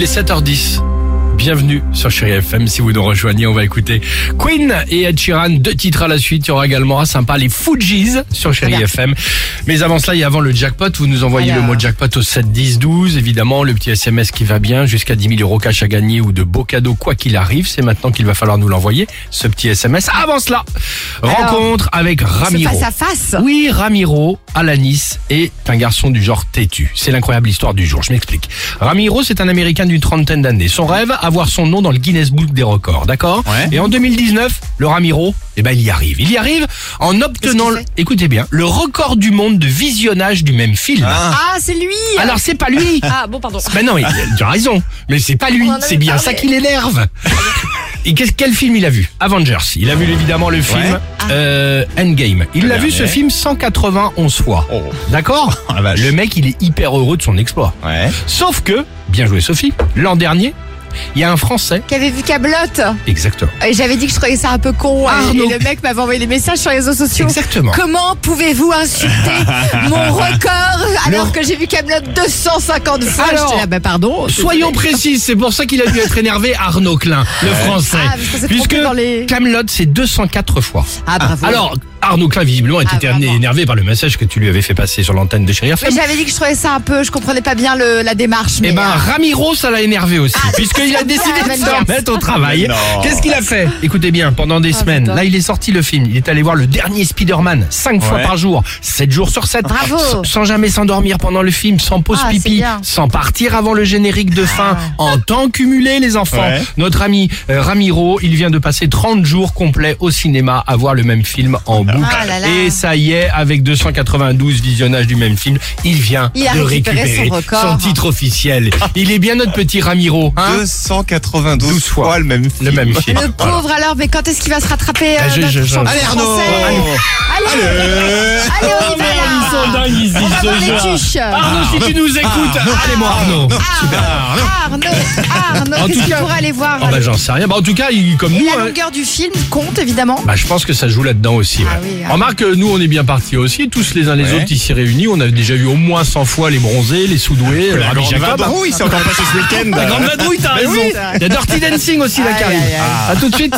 Il est 7h10. Bienvenue sur Chérie FM. Si vous nous rejoignez, on va écouter Queen et Ed Sheeran. Deux titres à la suite. Il y aura également un sympa, les Fujis sur Chérie FM. Mais avant cela et avant le jackpot, vous nous envoyez le mot jackpot au 7 10 12. Évidemment, le petit SMS qui va bien jusqu'à 10 000 euros cash à gagner ou de beaux cadeaux quoi qu'il arrive. C'est maintenant qu'il va falloir nous l'envoyer. Ce petit SMS. Avant cela, rencontre avec Ramiro. face à face. Oui, Ramiro, Alanis, est un garçon du genre têtu. C'est l'incroyable histoire du jour, je m'explique. Ramiro, c'est un Américain d'une trentaine d'années. Son rêve, avoir son nom dans le Guinness Book des records, d'accord Et en 2019, le Ramiro, eh ben, il y arrive. Il y arrive en obtenant, le- écoutez bien, le record du monde de visionnage du même film. Ah, c'est lui. Alors c'est pas lui Ah, bon, pardon. Ben non, il tu as raison. Mais c'est pas lui, c'est bien parlé. ça qui l'énerve. Et quel film il a vu? Avengers. Il a vu évidemment le film euh, Endgame. Il l'a vu ce film 191 fois. D'accord Le mec, il est hyper heureux de son exploit. Sauf que, bien joué Sophie, l'an dernier, il y a un Français. Qui avait vu Cablotte. Exactement. Et j'avais dit que je trouvais ça un peu con. et- Arnaud. Et le mec m'avait envoyé des messages sur les réseaux sociaux. Exactement. Comment pouvez-vous insulter mon record alors que j'ai vu Cablotte 250 fois? Alors, là, bah pardon. Soyons précis, c'est pour ça qu'il a dû être énervé Arnaud Klein, le français. Ah, parce s'est Puisque les- Camelot, c'est 204 fois. Ah, bravo. Alors, Arnaud Klein, visiblement, était Ah, énervé par le message que tu lui avais fait passer sur l'antenne de Chérie Mais FM. j'avais dit que je trouvais ça un peu, je comprenais pas bien le, la démarche. Eh Mais ben, euh, Ramiro, ça l'a énervé aussi, Ah, puisqu'il a décidé de se remettre au travail. Qu'est-ce qu'il a fait? Écoutez bien, pendant des semaines, j'adore. là, il est sorti le film. Il est allé voir le dernier Spider-Man, 5 fois par jour, 7 jours sur 7. Bravo. Sans, sans jamais s'endormir pendant le film, sans pause Ah, pipi, sans partir avant le générique de fin, en temps cumulé, les enfants. Notre ami euh, Ramiro, il vient de passer 30 jours complets au cinéma à voir le même film en boucle. Ah là là. Et ça y est, avec 292 visionnages du même film, il vient Il de récupérer son record. son titre officiel. Il est bien notre petit Ramiro, hein 292 12 fois. fois le même film. Le même film. le pauvre alors, mais quand est-ce qu'il va se rattraper euh, Ah, je- Allez Arnaud Allez, allez, dingues, ils On va voir les tuches. Arnaud, si tu nous écoutes, allez-moi Arnaud. Arnaud, Arnaud, En qu'est-ce tout qu'il cas- pourrait aller voir Oh bah j'en sais rien. Bah, en tout cas, il, comme Et nous, la hein, longueur du film compte évidemment. bah, je pense que ça joue là-dedans aussi. Ah ouais. oui, ah Remarque, euh, nous, on est bien partis aussi, tous les uns les Ouais. autres ici réunis. On a déjà vu au moins 100 fois les bronzés, les soudoués, le La Rabbi grande Jacob. vadrouille, c'est encore passé ce week-end. La grande vadrouille, t'as raison. Il y a Dirty Dancing aussi là qui Aïe, arrive. aïe, aïe. À tout de suite.